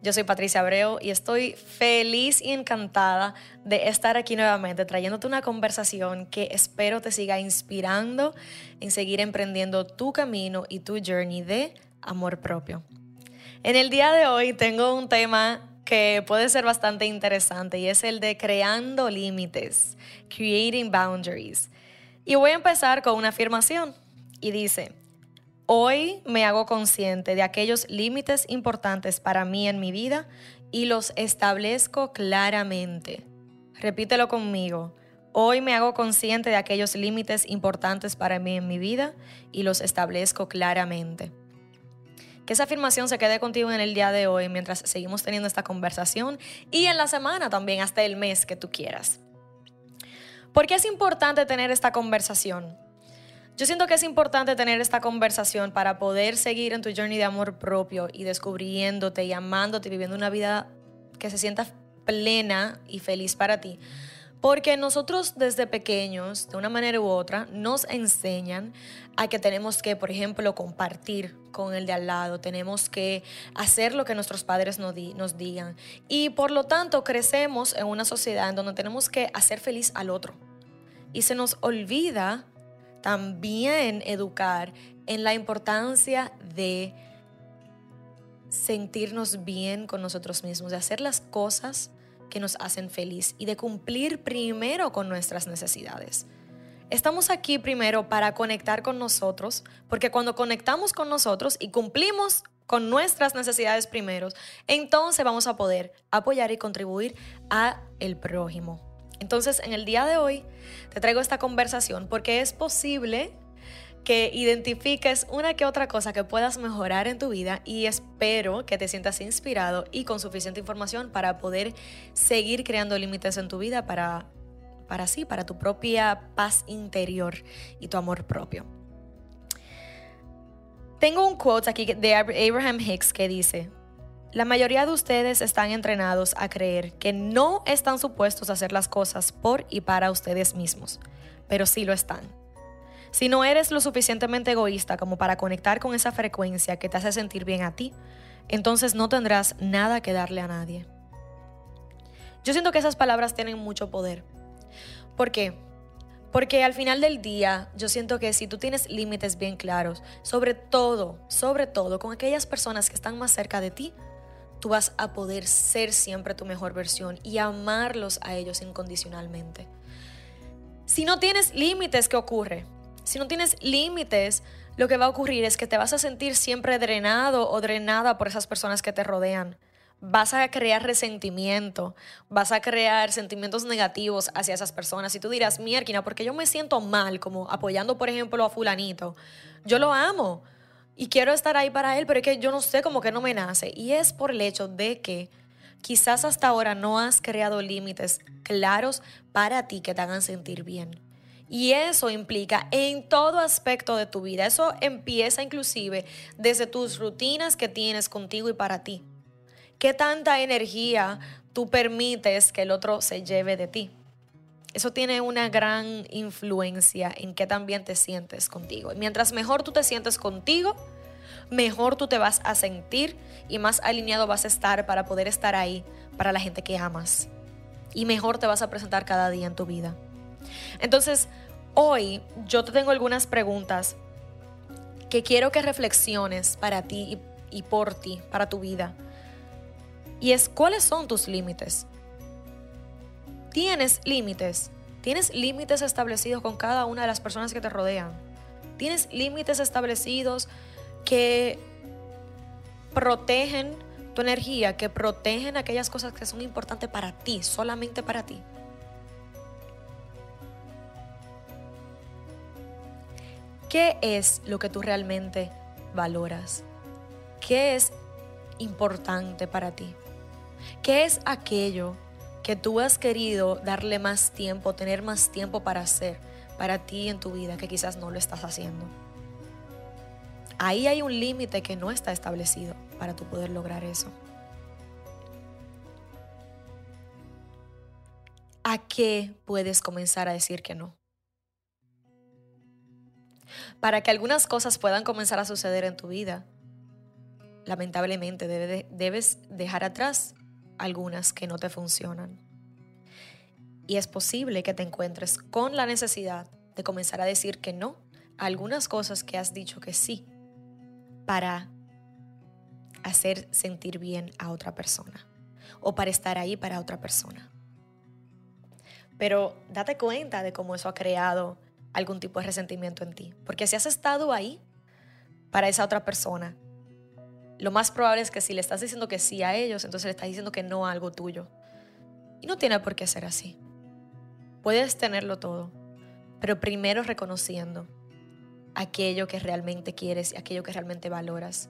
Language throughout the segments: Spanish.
Yo soy Patricia Abreu y estoy feliz y encantada de estar aquí nuevamente trayéndote una conversación que espero te siga inspirando en seguir emprendiendo tu camino y tu journey de amor propio. En el día de hoy tengo un tema que puede ser bastante interesante y es el de creando límites, creating boundaries. Y voy a empezar con una afirmación y dice, Hoy me hago consciente de aquellos límites importantes para mí en mi vida y los establezco claramente. Repítelo conmigo. Hoy me hago consciente de aquellos límites importantes para mí en mi vida y los establezco claramente. Que esa afirmación se quede contigo en el día de hoy mientras seguimos teniendo esta conversación y en la semana también, hasta el mes que tú quieras. ¿Por qué es importante tener esta conversación? Yo siento que es importante tener esta conversación para poder seguir en tu journey de amor propio y descubriéndote y amándote y viviendo una vida que se sienta plena y feliz para ti. Porque nosotros desde pequeños, de una manera u otra, nos enseñan a que tenemos que, por ejemplo, compartir con el de al lado, tenemos que hacer lo que nuestros padres nos, nos digan. Y por lo tanto crecemos en una sociedad en donde tenemos que hacer feliz al otro. Y se nos olvida también educar en la importancia de sentirnos bien con nosotros mismos, de hacer las cosas que nos hacen feliz y de cumplir primero con nuestras necesidades. Estamos aquí primero para conectar con nosotros, porque cuando conectamos con nosotros y cumplimos con nuestras necesidades primeros, entonces vamos a poder apoyar y contribuir a el prójimo. Entonces, en el día de hoy te traigo esta conversación porque es posible que identifiques una que otra cosa que puedas mejorar en tu vida y espero que te sientas inspirado y con suficiente información para poder seguir creando límites en tu vida para para sí, para tu propia paz interior y tu amor propio. Tengo un quote aquí de Abraham Hicks que dice, la mayoría de ustedes están entrenados a creer que no están supuestos a hacer las cosas por y para ustedes mismos, pero sí lo están. Si no eres lo suficientemente egoísta como para conectar con esa frecuencia que te hace sentir bien a ti, entonces no tendrás nada que darle a nadie. Yo siento que esas palabras tienen mucho poder. ¿Por qué? Porque al final del día, yo siento que si tú tienes límites bien claros, sobre todo, sobre todo con aquellas personas que están más cerca de ti, tú vas a poder ser siempre tu mejor versión y amarlos a ellos incondicionalmente. Si no tienes límites, ¿qué ocurre? Si no tienes límites, lo que va a ocurrir es que te vas a sentir siempre drenado o drenada por esas personas que te rodean. Vas a crear resentimiento, vas a crear sentimientos negativos hacia esas personas. Y tú dirás, Mierkina, porque yo me siento mal, como apoyando, por ejemplo, a Fulanito. Yo lo amo y quiero estar ahí para él, pero es que yo no sé, como que no me nace. Y es por el hecho de que quizás hasta ahora no has creado límites claros para ti que te hagan sentir bien. Y eso implica en todo aspecto de tu vida. Eso empieza inclusive desde tus rutinas que tienes contigo y para ti. ¿Qué tanta energía tú permites que el otro se lleve de ti? Eso tiene una gran influencia en qué también te sientes contigo. Y mientras mejor tú te sientes contigo, mejor tú te vas a sentir y más alineado vas a estar para poder estar ahí para la gente que amas. Y mejor te vas a presentar cada día en tu vida. Entonces, hoy yo te tengo algunas preguntas que quiero que reflexiones para ti y, por ti, para tu vida. Y es, ¿cuáles son tus límites? Tienes límites. Tienes límites establecidos con cada una de las personas que te rodean. Tienes límites establecidos que protegen tu energía, que protegen aquellas cosas que son importantes para ti, solamente para ti. ¿Qué es lo que tú realmente valoras? ¿Qué es importante para ti? ¿Qué es aquello que tú has querido darle más tiempo, tener más tiempo para hacer para ti en tu vida que quizás no lo estás haciendo. Ahí hay un límite que no está establecido para tú poder lograr eso. ¿A qué puedes comenzar a decir que no? Para que algunas cosas puedan comenzar a suceder en tu vida, lamentablemente debes dejar atrás algunas que no te funcionan. Y es posible que te encuentres con la necesidad de comenzar a decir que no a algunas cosas que has dicho que sí para hacer sentir bien a otra persona o para estar ahí para otra persona. Pero date cuenta de cómo eso ha creado algún tipo de resentimiento en ti. Porque si has estado ahí para esa otra persona, lo más probable es que si le estás diciendo que sí a ellos, entonces le estás diciendo que no a algo tuyo. Y no tiene por qué ser así. Puedes tenerlo todo, pero primero reconociendo aquello que realmente quieres y aquello que realmente valoras,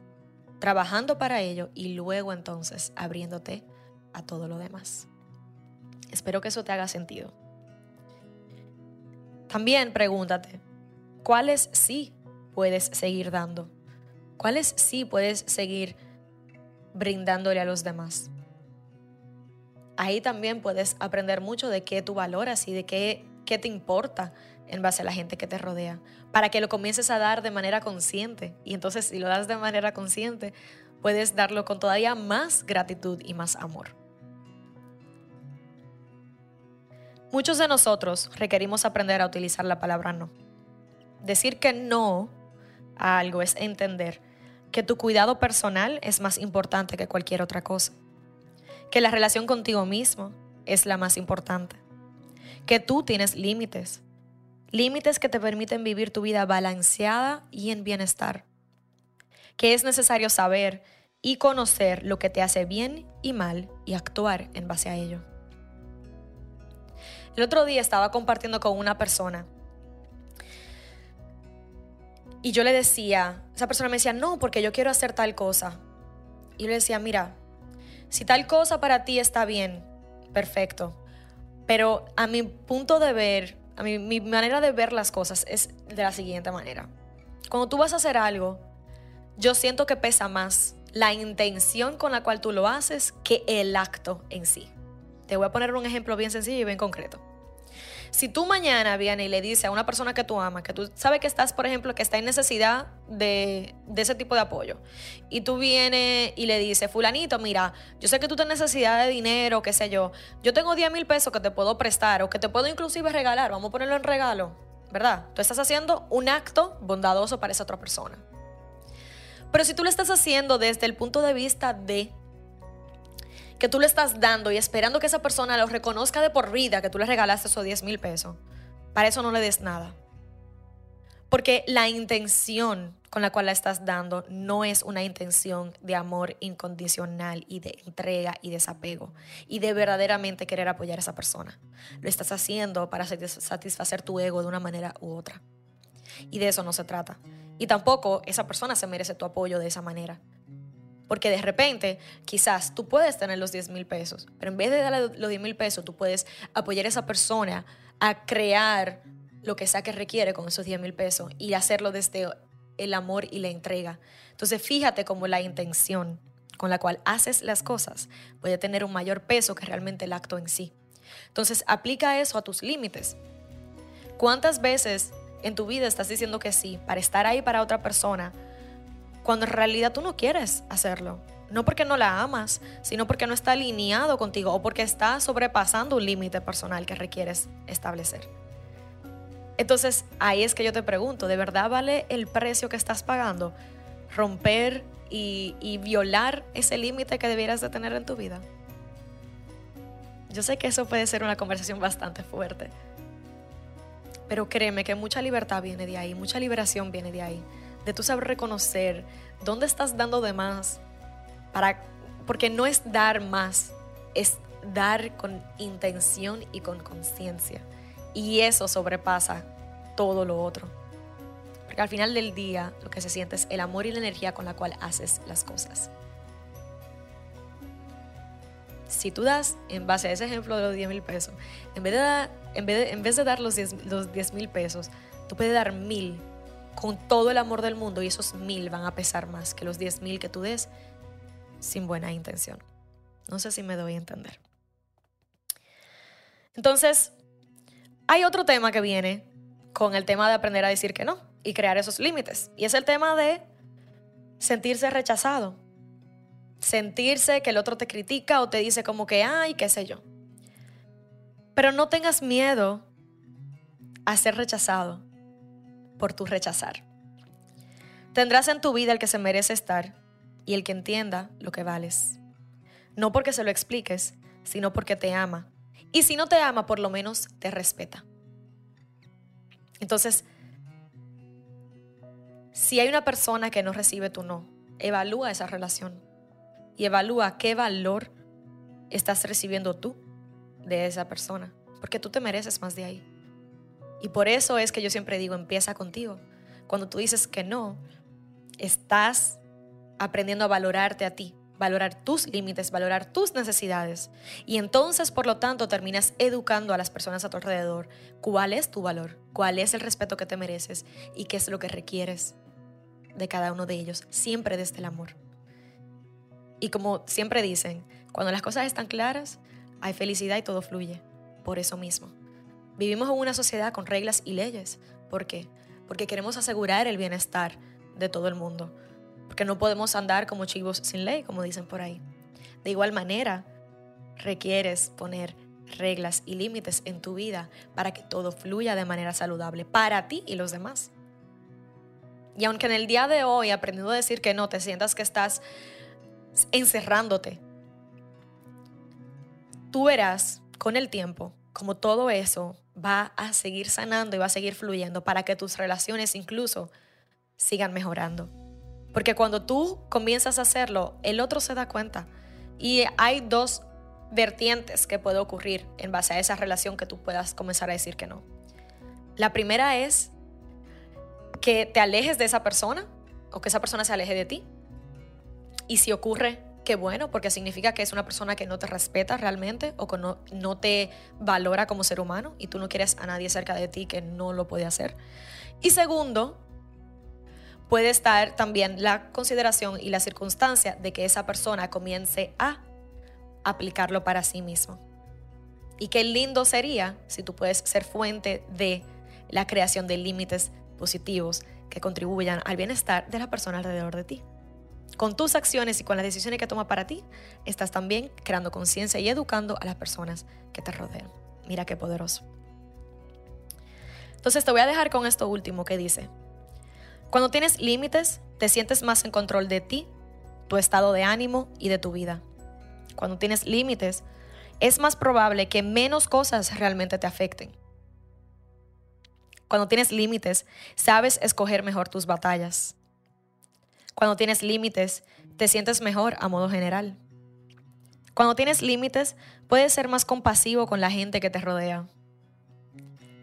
trabajando para ello y luego entonces abriéndote a todo lo demás. Espero que eso te haga sentido. También pregúntate, ¿cuáles sí puedes seguir dando? ¿Cuáles sí puedes seguir brindándole a los demás? Ahí también puedes aprender mucho de qué tú valoras y de qué, qué te importa en base a la gente que te rodea, para que lo comiences a dar de manera consciente. Y entonces si lo das de manera consciente, puedes darlo con todavía más gratitud y más amor. Muchos de nosotros requerimos aprender a utilizar la palabra no. Decir que no a algo es entender que tu cuidado personal es más importante que cualquier otra cosa, que la relación contigo mismo es la más importante, que tú tienes límites, límites que te permiten vivir tu vida balanceada y en bienestar, que es necesario saber y conocer lo que te hace bien y mal y actuar en base a ello. El otro día estaba compartiendo con una persona y yo le decía, esa persona me decía, no, porque yo quiero hacer tal cosa. Y yo le decía, mira, si tal cosa para ti está bien, perfecto. Pero a mi punto de ver, a mi, mi manera de ver las cosas es de la siguiente manera. Cuando tú vas a hacer algo, yo siento que pesa más la intención con la cual tú lo haces que el acto en sí. Te voy a poner un ejemplo bien sencillo y bien concreto. Si tú mañana vienes y le dices a una persona que tú amas, que tú sabes que estás, por ejemplo, que está en necesidad de, ese tipo de apoyo, y tú vienes y le dices, fulanito, mira, yo sé que tú tienes necesidad de dinero, qué sé yo, yo tengo 10 mil pesos que te puedo prestar o que te puedo inclusive regalar, vamos a ponerlo en regalo, ¿verdad? Tú estás haciendo un acto bondadoso para esa otra persona. Pero si tú lo estás haciendo desde el punto de vista de que tú le estás dando y esperando que esa persona lo reconozca de por vida, que tú le regalaste esos 10 mil pesos, para eso no le des nada. Porque la intención con la cual la estás dando no es una intención de amor incondicional y de entrega y desapego y de verdaderamente querer apoyar a esa persona. Lo estás haciendo para satisfacer tu ego de una manera u otra. Y de eso no se trata. Y tampoco esa persona se merece tu apoyo de esa manera. Porque de repente, quizás tú puedes tener los 10 mil pesos, pero en vez de darle los 10 mil pesos, tú puedes apoyar a esa persona a crear lo que sea que requiere con esos 10 mil pesos y hacerlo desde el amor y la entrega. Entonces, fíjate cómo la intención con la cual haces las cosas puede tener un mayor peso que realmente el acto en sí. Entonces, aplica eso a tus límites. ¿Cuántas veces en tu vida estás diciendo que sí para estar ahí para otra persona? Cuando en realidad tú no quieres hacerlo. No porque no la amas, sino porque no está alineado contigo o porque está sobrepasando un límite personal que requieres establecer. Entonces ahí es que yo te pregunto, ¿de verdad vale el precio que estás pagando? Romper y, y violar ese límite que debieras de tener en tu vida. Yo sé que eso puede ser una conversación bastante fuerte, pero créeme que mucha libertad viene de ahí, mucha liberación viene de ahí de tú saber reconocer dónde estás dando de más, para, porque no es dar más, es dar con intención y con conciencia. Y eso sobrepasa todo lo otro. Porque al final del día lo que se siente es el amor y la energía con la cual haces las cosas. si tú das, en base a ese ejemplo de los 10 mil pesos, en vez de en vez de dar los 10 mil pesos, tú puedes dar mil con todo el amor del mundo y esos mil van a pesar más que los 10 mil que tú des sin buena intención. No sé si me doy a entender. Entonces, hay otro tema que viene con el tema de aprender a decir que no y crear esos límites. Y es el tema de sentirse rechazado. Sentirse que el otro te critica o te dice como que, ay, qué sé yo. Pero no tengas miedo a ser rechazado por tu rechazar. Tendrás en tu vida el que se merece estar y el que entienda lo que vales. No porque se lo expliques, sino porque te ama. Y si no te ama, por lo menos te respeta. Entonces, si hay una persona que no recibe tu no, evalúa esa relación y evalúa qué valor estás recibiendo tú de esa persona, porque tú te mereces más de ahí. Y por eso es que yo siempre digo, empieza contigo. Cuando tú dices que no, estás aprendiendo a valorarte a ti, valorar tus límites, valorar tus necesidades. Y entonces, por lo tanto, terminas educando a las personas a tu alrededor cuál es tu valor, cuál es el respeto que te mereces y qué es lo que requieres de cada uno de ellos, siempre desde el amor. Y como siempre dicen, cuando las cosas están claras, hay felicidad y todo fluye. Por eso mismo. Vivimos en una sociedad con reglas y leyes. ¿Por qué? Porque queremos asegurar el bienestar de todo el mundo. Porque no podemos andar como chivos sin ley, como dicen por ahí. De igual manera, requieres poner reglas y límites en tu vida para que todo fluya de manera saludable para ti y los demás. Y aunque en el día de hoy, aprendiendo a decir que no, te sientas que estás encerrándote, tú verás con el tiempo como todo eso va a seguir sanando y va a seguir fluyendo para que tus relaciones incluso sigan mejorando. Porque cuando tú comienzas a hacerlo, el otro se da cuenta. Y hay dos vertientes que puede ocurrir en base a esa relación que tú puedas comenzar a decir que no. La primera es que te alejes de esa persona o que esa persona se aleje de ti. Y si ocurre, qué bueno, porque significa que es una persona que no te respeta realmente o que no, no te valora como ser humano y tú no quieres a nadie cerca de ti que no lo puede hacer. Y segundo, puede estar también la consideración y la circunstancia de que esa persona comience a aplicarlo para sí mismo. Y qué lindo sería si tú puedes ser fuente de la creación de límites positivos que contribuyan al bienestar de la persona alrededor de ti. Con tus acciones y con las decisiones que toma para ti, estás también creando conciencia y educando a las personas que te rodean. Mira qué poderoso. Entonces te voy a dejar con esto último que dice, cuando tienes límites, te sientes más en control de ti, tu estado de ánimo y de tu vida. Cuando tienes límites, es más probable que menos cosas realmente te afecten. Cuando tienes límites, sabes escoger mejor tus batallas. Cuando tienes límites, te sientes mejor a modo general. Cuando tienes límites, puedes ser más compasivo con la gente que te rodea.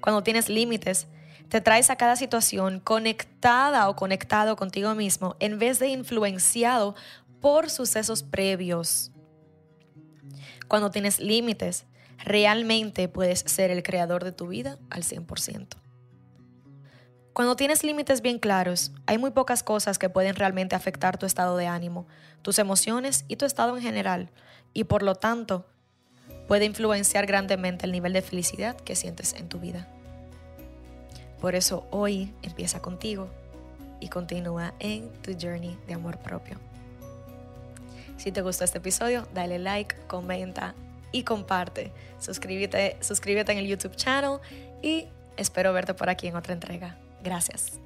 Cuando tienes límites, te traes a cada situación conectada o conectado contigo mismo en vez de influenciado por sucesos previos. Cuando tienes límites, realmente puedes ser el creador de tu vida al 100%. Cuando tienes límites bien claros, hay muy pocas cosas que pueden realmente afectar tu estado de ánimo, tus emociones y tu estado en general, y por lo tanto, puede influenciar grandemente el nivel de felicidad que sientes en tu vida. Por eso hoy empieza contigo y continúa en tu journey de amor propio. Si te gustó este episodio, dale like, comenta y comparte. Suscríbete, suscríbete en el YouTube channel y espero verte por aquí en otra entrega. Gracias.